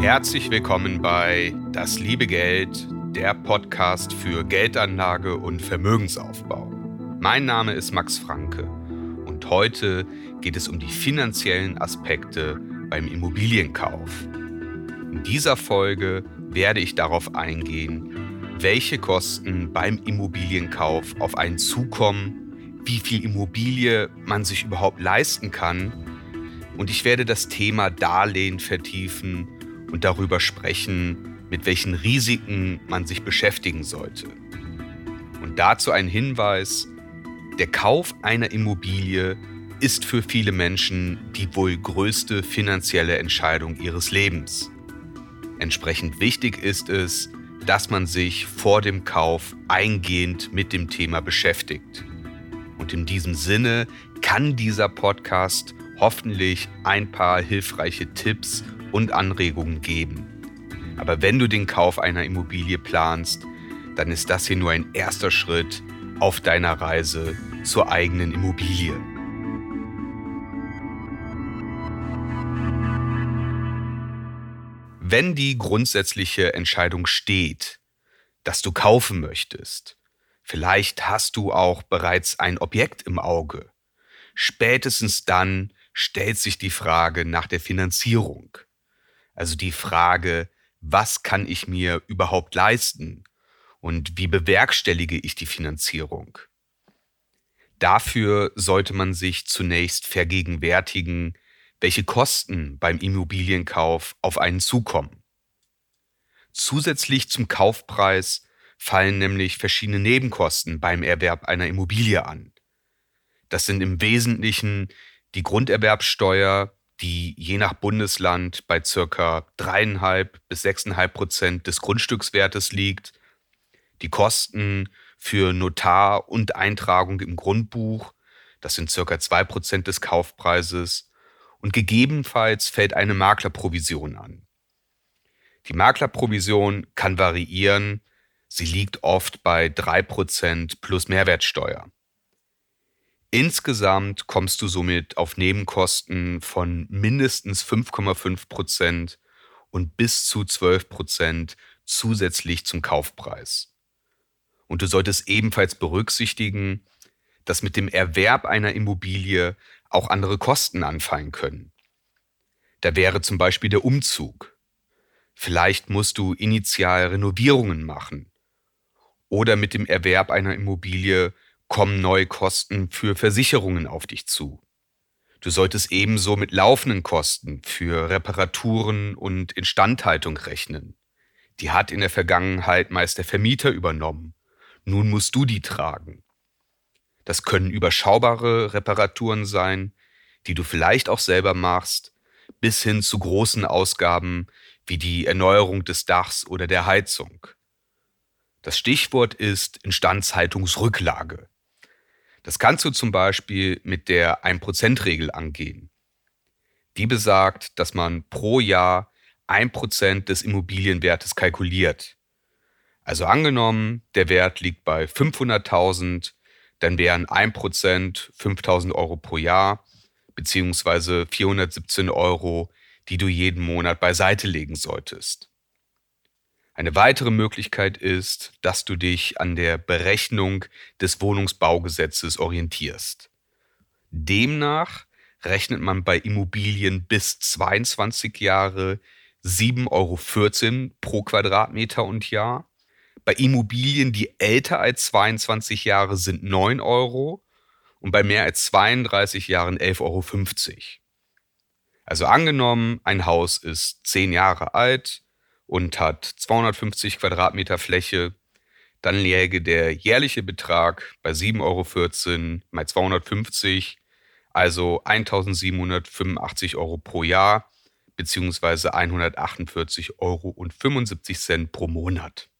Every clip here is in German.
Herzlich willkommen bei Das liebe Geld, der Podcast für Geldanlage und Vermögensaufbau. Mein Name ist Max Franke und heute geht es um die finanziellen Aspekte beim Immobilienkauf. In dieser Folge werde ich darauf eingehen, welche Kosten beim Immobilienkauf auf einen zukommen, wie viel Immobilie man sich überhaupt leisten kann und ich werde das Thema Darlehen vertiefen und darüber sprechen, mit welchen Risiken man sich beschäftigen sollte. Und dazu ein Hinweis, der Kauf einer Immobilie ist für viele Menschen die wohl größte finanzielle Entscheidung ihres Lebens. Entsprechend wichtig ist es, dass man sich vor dem Kauf eingehend mit dem Thema beschäftigt. Und in diesem Sinne kann dieser Podcast hoffentlich ein paar hilfreiche Tipps und Anregungen geben. Aber wenn du den Kauf einer Immobilie planst, dann ist das hier nur ein erster Schritt auf deiner Reise zur eigenen Immobilie. Wenn die grundsätzliche Entscheidung steht, dass du kaufen möchtest, vielleicht hast du auch bereits ein Objekt im Auge, spätestens dann stellt sich die Frage nach der Finanzierung. Also die Frage, was kann ich mir überhaupt leisten und wie bewerkstellige ich die Finanzierung? Dafür sollte man sich zunächst vergegenwärtigen, welche Kosten beim Immobilienkauf auf einen zukommen. Zusätzlich zum Kaufpreis fallen nämlich verschiedene Nebenkosten beim Erwerb einer Immobilie an. Das sind im Wesentlichen die Grunderwerbsteuer, die je nach Bundesland bei circa dreieinhalb bis sechseinhalb Prozent des Grundstückswertes liegt, die Kosten für Notar und Eintragung im Grundbuch, das sind circa zwei Prozent des Kaufpreises, und gegebenenfalls fällt eine Maklerprovision an. Die Maklerprovision kann variieren, sie liegt oft bei drei Prozent plus Mehrwertsteuer. Insgesamt kommst du somit auf Nebenkosten von mindestens 5,5 Prozent und bis zu 12 Prozent zusätzlich zum Kaufpreis. Und du solltest ebenfalls berücksichtigen, dass mit dem Erwerb einer Immobilie auch andere Kosten anfallen können. Da wäre zum Beispiel der Umzug. Vielleicht musst du initial Renovierungen machen. Oder mit dem Erwerb einer Immobilie kommen neue Kosten für Versicherungen auf dich zu. Du solltest ebenso mit laufenden Kosten für Reparaturen und Instandhaltung rechnen. Die hat in der Vergangenheit meist der Vermieter übernommen. Nun musst du die tragen. Das können überschaubare Reparaturen sein, die du vielleicht auch selber machst, bis hin zu großen Ausgaben wie die Erneuerung des Dachs oder der Heizung. Das Stichwort ist Instandhaltungsrücklage. Das kannst du zum Beispiel mit der 1%-Regel angehen. Die besagt, dass man pro Jahr 1% des Immobilienwertes kalkuliert. Also angenommen, der Wert liegt bei 500.000, dann wären 1% 5.000 Euro pro Jahr, beziehungsweise 417 Euro, die du jeden Monat beiseite legen solltest. Eine weitere Möglichkeit ist, dass du dich an der Berechnung des Wohnungsbaugesetzes orientierst. Demnach rechnet man bei Immobilien bis 22 Jahre 7,14 Euro pro Quadratmeter und Jahr. Bei Immobilien, die älter als 22 Jahre sind 9 Euro und bei mehr als 32 Jahren 11,50 Euro. Also angenommen, ein Haus ist 10 Jahre alt, und hat 250 Quadratmeter Fläche, dann läge der jährliche Betrag bei 7,14 Euro mal 250, also 1785 Euro pro Jahr, beziehungsweise 148,75 Euro pro Monat.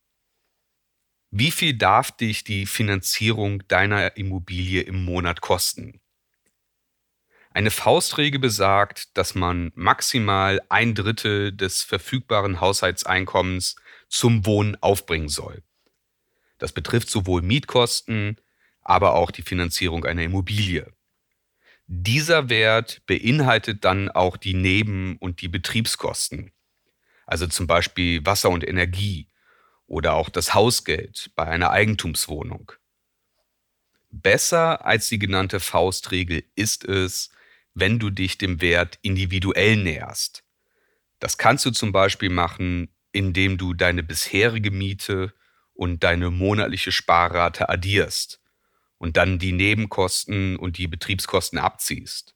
Wie viel darf dich die Finanzierung deiner Immobilie im Monat kosten? Eine Faustregel besagt, dass man maximal ein Drittel des verfügbaren Haushaltseinkommens zum Wohnen aufbringen soll. Das betrifft sowohl Mietkosten, aber auch die Finanzierung einer Immobilie. Dieser Wert beinhaltet dann auch die Neben- und die Betriebskosten. also zum Beispiel Wasser und Energie oder auch das Hausgeld bei einer Eigentumswohnung. Besser als die genannte Faustregel ist es, wenn du dich dem Wert individuell näherst. Das kannst du zum Beispiel machen, indem du deine bisherige Miete und deine monatliche Sparrate addierst und dann die Nebenkosten und die Betriebskosten abziehst.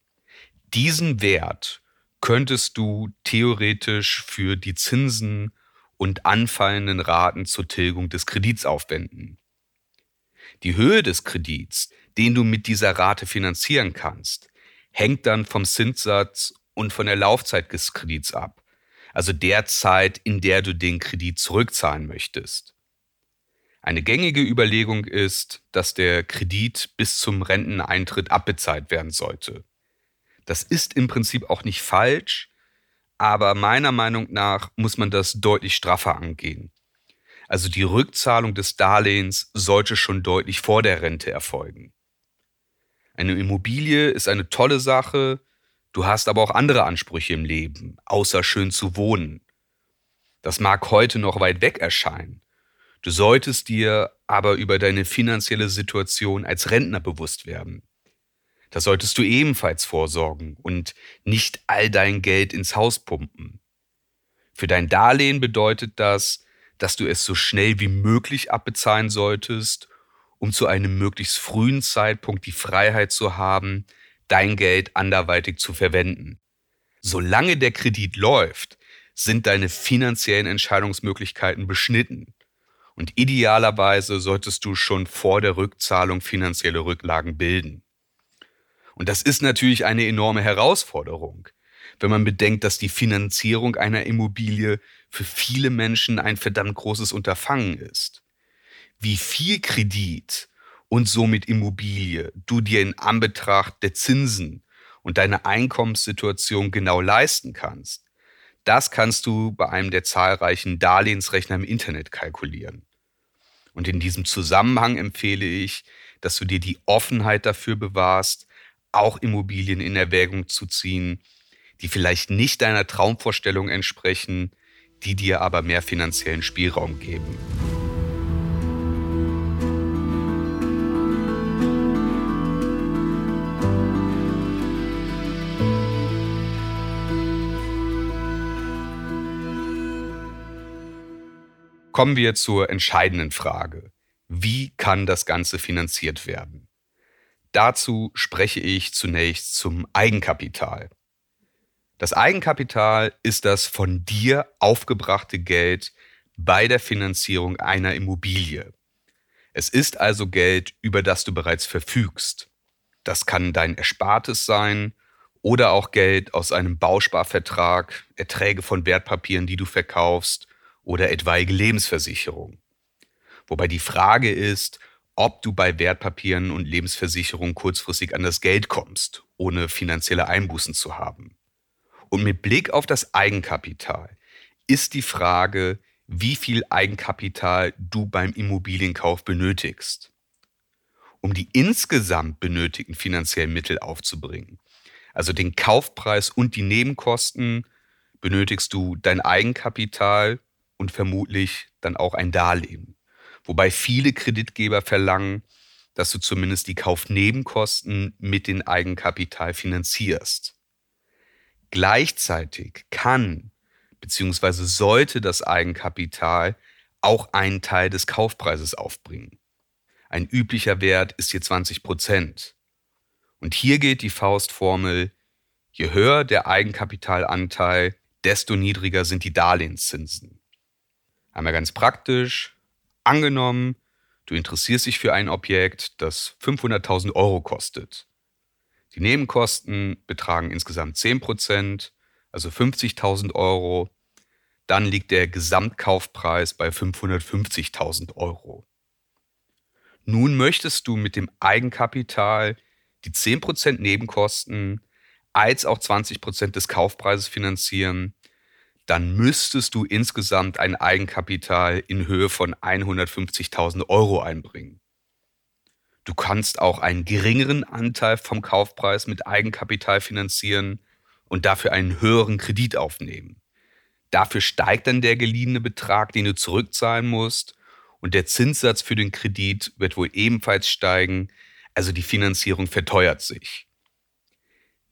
Diesen Wert könntest du theoretisch für die Zinsen und anfallenden Raten zur Tilgung des Kredits aufwenden. Die Höhe des Kredits, den du mit dieser Rate finanzieren kannst, hängt dann vom Zinssatz und von der Laufzeit des Kredits ab, also der Zeit, in der du den Kredit zurückzahlen möchtest. Eine gängige Überlegung ist, dass der Kredit bis zum Renteneintritt abbezahlt werden sollte. Das ist im Prinzip auch nicht falsch, aber meiner Meinung nach muss man das deutlich straffer angehen. Also die Rückzahlung des Darlehens sollte schon deutlich vor der Rente erfolgen. Eine Immobilie ist eine tolle Sache, du hast aber auch andere Ansprüche im Leben, außer schön zu wohnen. Das mag heute noch weit weg erscheinen. Du solltest dir aber über deine finanzielle Situation als Rentner bewusst werden. Da solltest du ebenfalls vorsorgen und nicht all dein Geld ins Haus pumpen. Für dein Darlehen bedeutet das, dass du es so schnell wie möglich abbezahlen solltest, um zu einem möglichst frühen Zeitpunkt die Freiheit zu haben, dein Geld anderweitig zu verwenden. Solange der Kredit läuft, sind deine finanziellen Entscheidungsmöglichkeiten beschnitten. Und idealerweise solltest du schon vor der Rückzahlung finanzielle Rücklagen bilden. Und das ist natürlich eine enorme Herausforderung, wenn man bedenkt, dass die Finanzierung einer Immobilie für viele Menschen ein verdammt großes Unterfangen ist. Wie viel Kredit und somit Immobilie du dir in Anbetracht der Zinsen und deiner Einkommenssituation genau leisten kannst, das kannst du bei einem der zahlreichen Darlehensrechner im Internet kalkulieren. Und in diesem Zusammenhang empfehle ich, dass du dir die Offenheit dafür bewahrst, auch Immobilien in Erwägung zu ziehen, die vielleicht nicht deiner Traumvorstellung entsprechen, die dir aber mehr finanziellen Spielraum geben. Kommen wir zur entscheidenden Frage. Wie kann das Ganze finanziert werden? Dazu spreche ich zunächst zum Eigenkapital. Das Eigenkapital ist das von dir aufgebrachte Geld bei der Finanzierung einer Immobilie. Es ist also Geld, über das du bereits verfügst. Das kann dein Erspartes sein oder auch Geld aus einem Bausparvertrag, Erträge von Wertpapieren, die du verkaufst oder etwaige Lebensversicherung. Wobei die Frage ist, ob du bei Wertpapieren und Lebensversicherungen kurzfristig an das Geld kommst, ohne finanzielle Einbußen zu haben. Und mit Blick auf das Eigenkapital ist die Frage, wie viel Eigenkapital du beim Immobilienkauf benötigst. Um die insgesamt benötigten finanziellen Mittel aufzubringen, also den Kaufpreis und die Nebenkosten, benötigst du dein Eigenkapital und vermutlich dann auch ein Darlehen wobei viele Kreditgeber verlangen, dass du zumindest die Kaufnebenkosten mit dem Eigenkapital finanzierst. Gleichzeitig kann bzw. sollte das Eigenkapital auch einen Teil des Kaufpreises aufbringen. Ein üblicher Wert ist hier 20 Prozent. Und hier gilt die Faustformel, je höher der Eigenkapitalanteil, desto niedriger sind die Darlehenszinsen. Einmal ganz praktisch, Angenommen, du interessierst dich für ein Objekt, das 500.000 Euro kostet. Die Nebenkosten betragen insgesamt 10%, also 50.000 Euro. Dann liegt der Gesamtkaufpreis bei 550.000 Euro. Nun möchtest du mit dem Eigenkapital die 10% Nebenkosten als auch 20% des Kaufpreises finanzieren dann müsstest du insgesamt ein Eigenkapital in Höhe von 150.000 Euro einbringen. Du kannst auch einen geringeren Anteil vom Kaufpreis mit Eigenkapital finanzieren und dafür einen höheren Kredit aufnehmen. Dafür steigt dann der geliehene Betrag, den du zurückzahlen musst. Und der Zinssatz für den Kredit wird wohl ebenfalls steigen. Also die Finanzierung verteuert sich.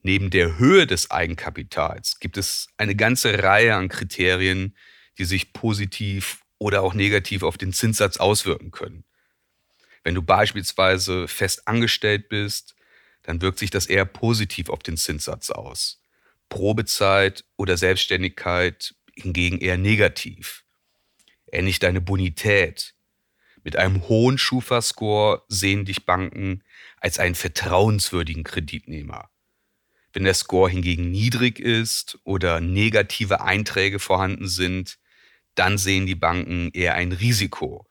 Neben der Höhe des Eigenkapitals gibt es eine ganze Reihe an Kriterien, die sich positiv oder auch negativ auf den Zinssatz auswirken können. Wenn du beispielsweise fest angestellt bist, dann wirkt sich das eher positiv auf den Zinssatz aus. Probezeit oder Selbstständigkeit hingegen eher negativ. Ähnlich deine Bonität. Mit einem hohen Schufa-Score sehen dich Banken als einen vertrauenswürdigen Kreditnehmer. Wenn der Score hingegen niedrig ist oder negative Einträge vorhanden sind, dann sehen die Banken eher ein Risiko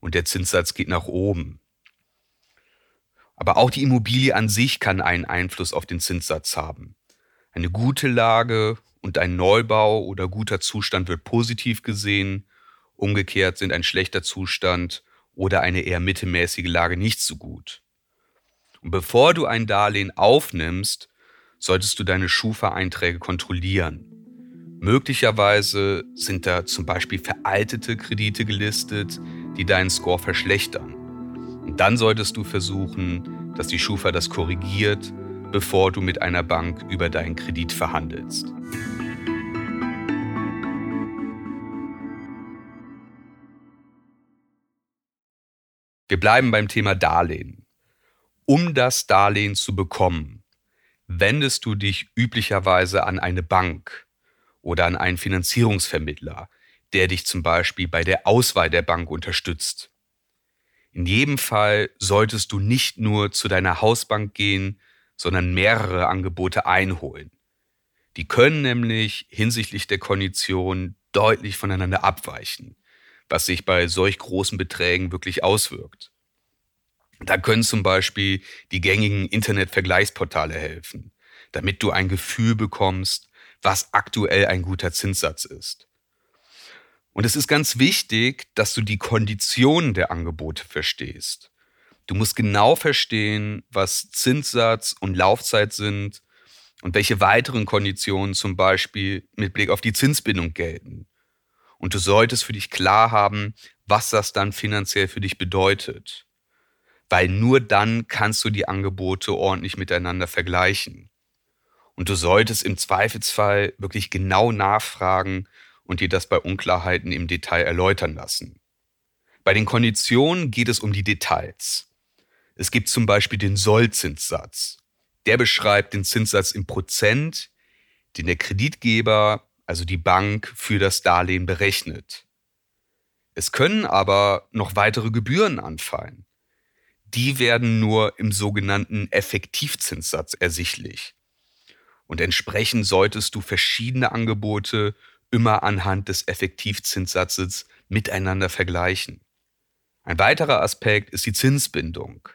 und der Zinssatz geht nach oben. Aber auch die Immobilie an sich kann einen Einfluss auf den Zinssatz haben. Eine gute Lage und ein Neubau oder guter Zustand wird positiv gesehen, umgekehrt sind ein schlechter Zustand oder eine eher mittelmäßige Lage nicht so gut. Und bevor du ein Darlehen aufnimmst, solltest du deine Schufa-Einträge kontrollieren. Möglicherweise sind da zum Beispiel veraltete Kredite gelistet, die deinen Score verschlechtern. Und dann solltest du versuchen, dass die Schufa das korrigiert, bevor du mit einer Bank über deinen Kredit verhandelst. Wir bleiben beim Thema Darlehen. Um das Darlehen zu bekommen, wendest du dich üblicherweise an eine Bank oder an einen Finanzierungsvermittler, der dich zum Beispiel bei der Auswahl der Bank unterstützt. In jedem Fall solltest du nicht nur zu deiner Hausbank gehen, sondern mehrere Angebote einholen. Die können nämlich hinsichtlich der Kondition deutlich voneinander abweichen, was sich bei solch großen Beträgen wirklich auswirkt. Da können zum Beispiel die gängigen Internetvergleichsportale helfen, damit du ein Gefühl bekommst, was aktuell ein guter Zinssatz ist. Und es ist ganz wichtig, dass du die Konditionen der Angebote verstehst. Du musst genau verstehen, was Zinssatz und Laufzeit sind und welche weiteren Konditionen zum Beispiel mit Blick auf die Zinsbindung gelten. Und du solltest für dich klar haben, was das dann finanziell für dich bedeutet. Weil nur dann kannst du die Angebote ordentlich miteinander vergleichen. Und du solltest im Zweifelsfall wirklich genau nachfragen und dir das bei Unklarheiten im Detail erläutern lassen. Bei den Konditionen geht es um die Details. Es gibt zum Beispiel den Sollzinssatz. Der beschreibt den Zinssatz im Prozent, den der Kreditgeber, also die Bank, für das Darlehen berechnet. Es können aber noch weitere Gebühren anfallen. Die werden nur im sogenannten Effektivzinssatz ersichtlich. Und entsprechend solltest du verschiedene Angebote immer anhand des Effektivzinssatzes miteinander vergleichen. Ein weiterer Aspekt ist die Zinsbindung.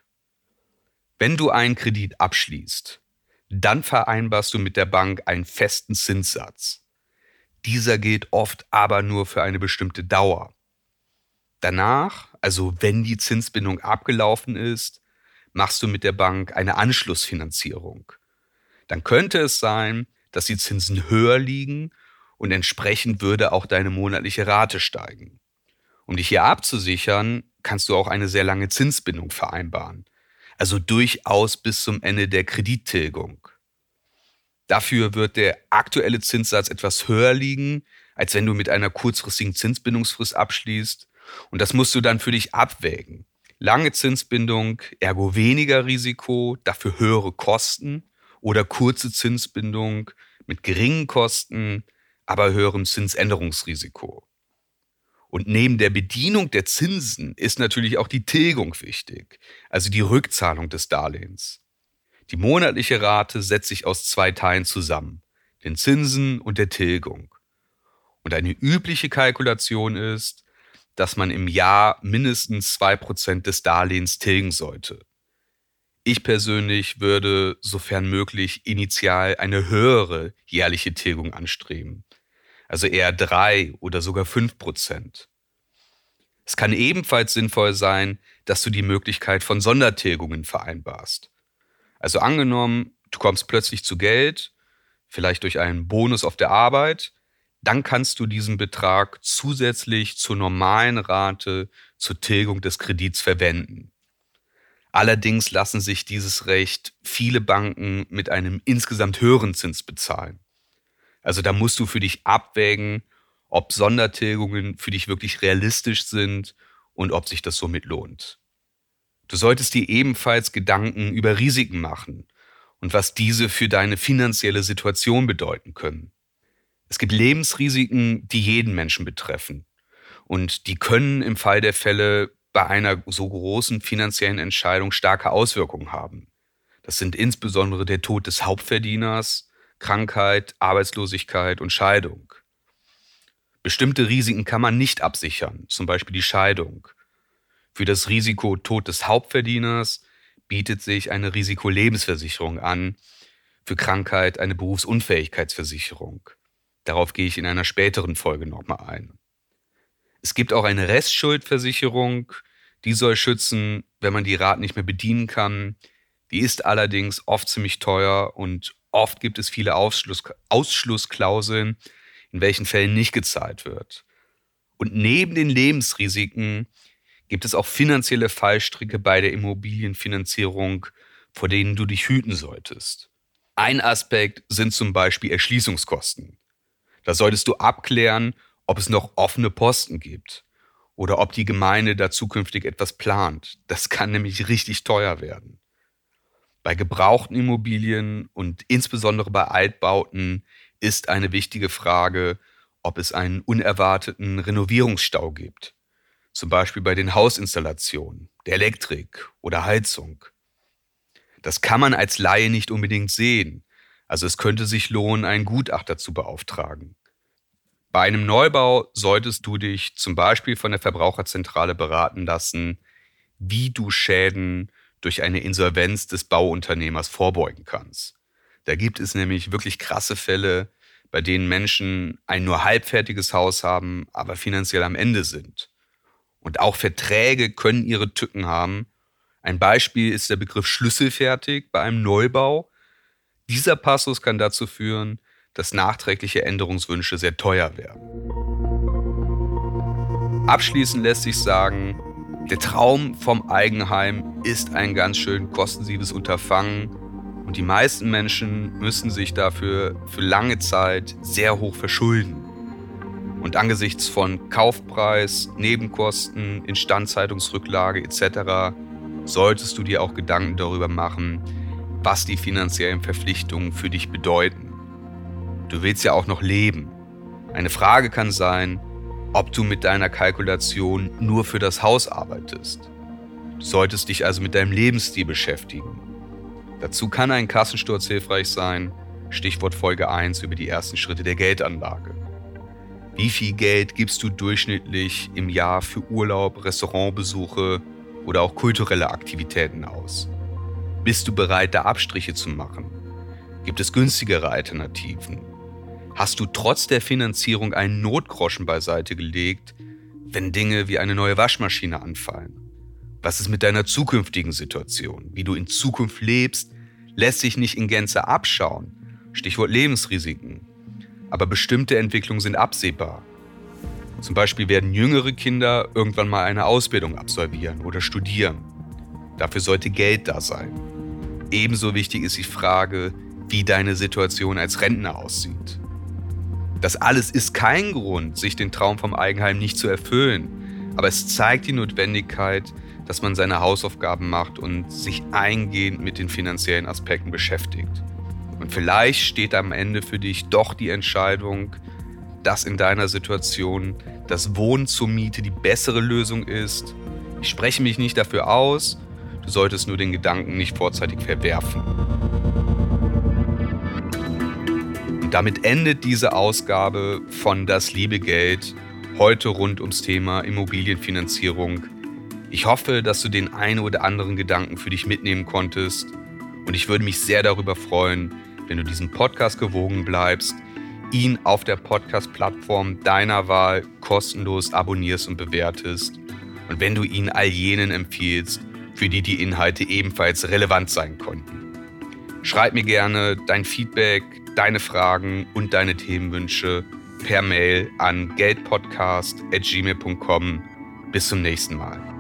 Wenn du einen Kredit abschließt, dann vereinbarst du mit der Bank einen festen Zinssatz. Dieser gilt oft aber nur für eine bestimmte Dauer. Danach, also wenn die Zinsbindung abgelaufen ist, machst du mit der Bank eine Anschlussfinanzierung dann könnte es sein, dass die Zinsen höher liegen und entsprechend würde auch deine monatliche Rate steigen. Um dich hier abzusichern, kannst du auch eine sehr lange Zinsbindung vereinbaren, also durchaus bis zum Ende der Kredittilgung. Dafür wird der aktuelle Zinssatz etwas höher liegen, als wenn du mit einer kurzfristigen Zinsbindungsfrist abschließt. Und das musst du dann für dich abwägen. Lange Zinsbindung, ergo weniger Risiko, dafür höhere Kosten oder kurze Zinsbindung mit geringen Kosten, aber höherem Zinsänderungsrisiko. Und neben der Bedienung der Zinsen ist natürlich auch die Tilgung wichtig, also die Rückzahlung des Darlehens. Die monatliche Rate setzt sich aus zwei Teilen zusammen, den Zinsen und der Tilgung. Und eine übliche Kalkulation ist, dass man im Jahr mindestens zwei Prozent des Darlehens tilgen sollte. Ich persönlich würde, sofern möglich, initial eine höhere jährliche Tilgung anstreben. Also eher drei oder sogar fünf Prozent. Es kann ebenfalls sinnvoll sein, dass du die Möglichkeit von Sondertilgungen vereinbarst. Also angenommen, du kommst plötzlich zu Geld, vielleicht durch einen Bonus auf der Arbeit, dann kannst du diesen Betrag zusätzlich zur normalen Rate zur Tilgung des Kredits verwenden. Allerdings lassen sich dieses Recht viele Banken mit einem insgesamt höheren Zins bezahlen. Also da musst du für dich abwägen, ob Sondertilgungen für dich wirklich realistisch sind und ob sich das somit lohnt. Du solltest dir ebenfalls Gedanken über Risiken machen und was diese für deine finanzielle Situation bedeuten können. Es gibt Lebensrisiken, die jeden Menschen betreffen. Und die können im Fall der Fälle bei einer so großen finanziellen Entscheidung starke Auswirkungen haben. Das sind insbesondere der Tod des Hauptverdieners, Krankheit, Arbeitslosigkeit und Scheidung. Bestimmte Risiken kann man nicht absichern, zum Beispiel die Scheidung. Für das Risiko Tod des Hauptverdieners bietet sich eine Risikolebensversicherung an, für Krankheit eine Berufsunfähigkeitsversicherung. Darauf gehe ich in einer späteren Folge nochmal ein. Es gibt auch eine Restschuldversicherung, die soll schützen, wenn man die Raten nicht mehr bedienen kann. Die ist allerdings oft ziemlich teuer und oft gibt es viele Ausschluss Ausschlussklauseln, in welchen Fällen nicht gezahlt wird. Und neben den Lebensrisiken gibt es auch finanzielle Fallstricke bei der Immobilienfinanzierung, vor denen du dich hüten solltest. Ein Aspekt sind zum Beispiel Erschließungskosten. Da solltest du abklären, ob es noch offene Posten gibt oder ob die Gemeinde da zukünftig etwas plant. Das kann nämlich richtig teuer werden. Bei gebrauchten Immobilien und insbesondere bei Altbauten ist eine wichtige Frage, ob es einen unerwarteten Renovierungsstau gibt. Zum Beispiel bei den Hausinstallationen, der Elektrik oder Heizung. Das kann man als Laie nicht unbedingt sehen. Also es könnte sich lohnen, einen Gutachter zu beauftragen. Bei einem Neubau solltest du dich zum Beispiel von der Verbraucherzentrale beraten lassen, wie du Schäden durch eine Insolvenz des Bauunternehmers vorbeugen kannst. Da gibt es nämlich wirklich krasse Fälle, bei denen Menschen ein nur halbfertiges Haus haben, aber finanziell am Ende sind. Und auch Verträge können ihre Tücken haben. Ein Beispiel ist der Begriff schlüsselfertig bei einem Neubau. Dieser Passus kann dazu führen, dass nachträgliche Änderungswünsche sehr teuer werden. Abschließend lässt sich sagen, der Traum vom Eigenheim ist ein ganz schön kostensives Unterfangen und die meisten Menschen müssen sich dafür für lange Zeit sehr hoch verschulden. Und angesichts von Kaufpreis, Nebenkosten, Instandhaltungsrücklage etc. solltest du dir auch Gedanken darüber machen, was die finanziellen Verpflichtungen für dich bedeuten. Du willst ja auch noch leben. Eine Frage kann sein, ob du mit deiner Kalkulation nur für das Haus arbeitest. Du solltest dich also mit deinem Lebensstil beschäftigen. Dazu kann ein Kassensturz hilfreich sein, Stichwort Folge 1 über die ersten Schritte der Geldanlage. Wie viel Geld gibst du durchschnittlich im Jahr für Urlaub, Restaurantbesuche oder auch kulturelle Aktivitäten aus? Bist du bereit, da Abstriche zu machen? Gibt es günstigere Alternativen? hast du trotz der Finanzierung einen Notgroschen beiseite gelegt, wenn Dinge wie eine neue Waschmaschine anfallen? Was ist mit deiner zukünftigen Situation? Wie du in Zukunft lebst, lässt sich nicht in Gänze abschauen. Stichwort Lebensrisiken. Aber bestimmte Entwicklungen sind absehbar. Zum Beispiel werden jüngere Kinder irgendwann mal eine Ausbildung absolvieren oder studieren. Dafür sollte Geld da sein. Ebenso wichtig ist die Frage, wie deine Situation als Rentner aussieht. Das alles ist kein Grund, sich den Traum vom Eigenheim nicht zu erfüllen, aber es zeigt die Notwendigkeit, dass man seine Hausaufgaben macht und sich eingehend mit den finanziellen Aspekten beschäftigt. Und vielleicht steht am Ende für dich doch die Entscheidung, dass in deiner Situation das Wohnen zur Miete die bessere Lösung ist. Ich spreche mich nicht dafür aus, du solltest nur den Gedanken nicht vorzeitig verwerfen. Und damit endet diese Ausgabe von Das liebe Geld heute rund ums Thema Immobilienfinanzierung. Ich hoffe, dass du den einen oder anderen Gedanken für dich mitnehmen konntest und ich würde mich sehr darüber freuen, wenn du diesen Podcast gewogen bleibst, ihn auf der Podcast-Plattform deiner Wahl kostenlos abonnierst und bewertest und wenn du ihn all jenen empfiehlst, für die die Inhalte ebenfalls relevant sein konnten. Schreib mir gerne dein Feedback, deine Fragen und deine Themenwünsche per Mail an geldpodcast.gmail.com. Bis zum nächsten Mal.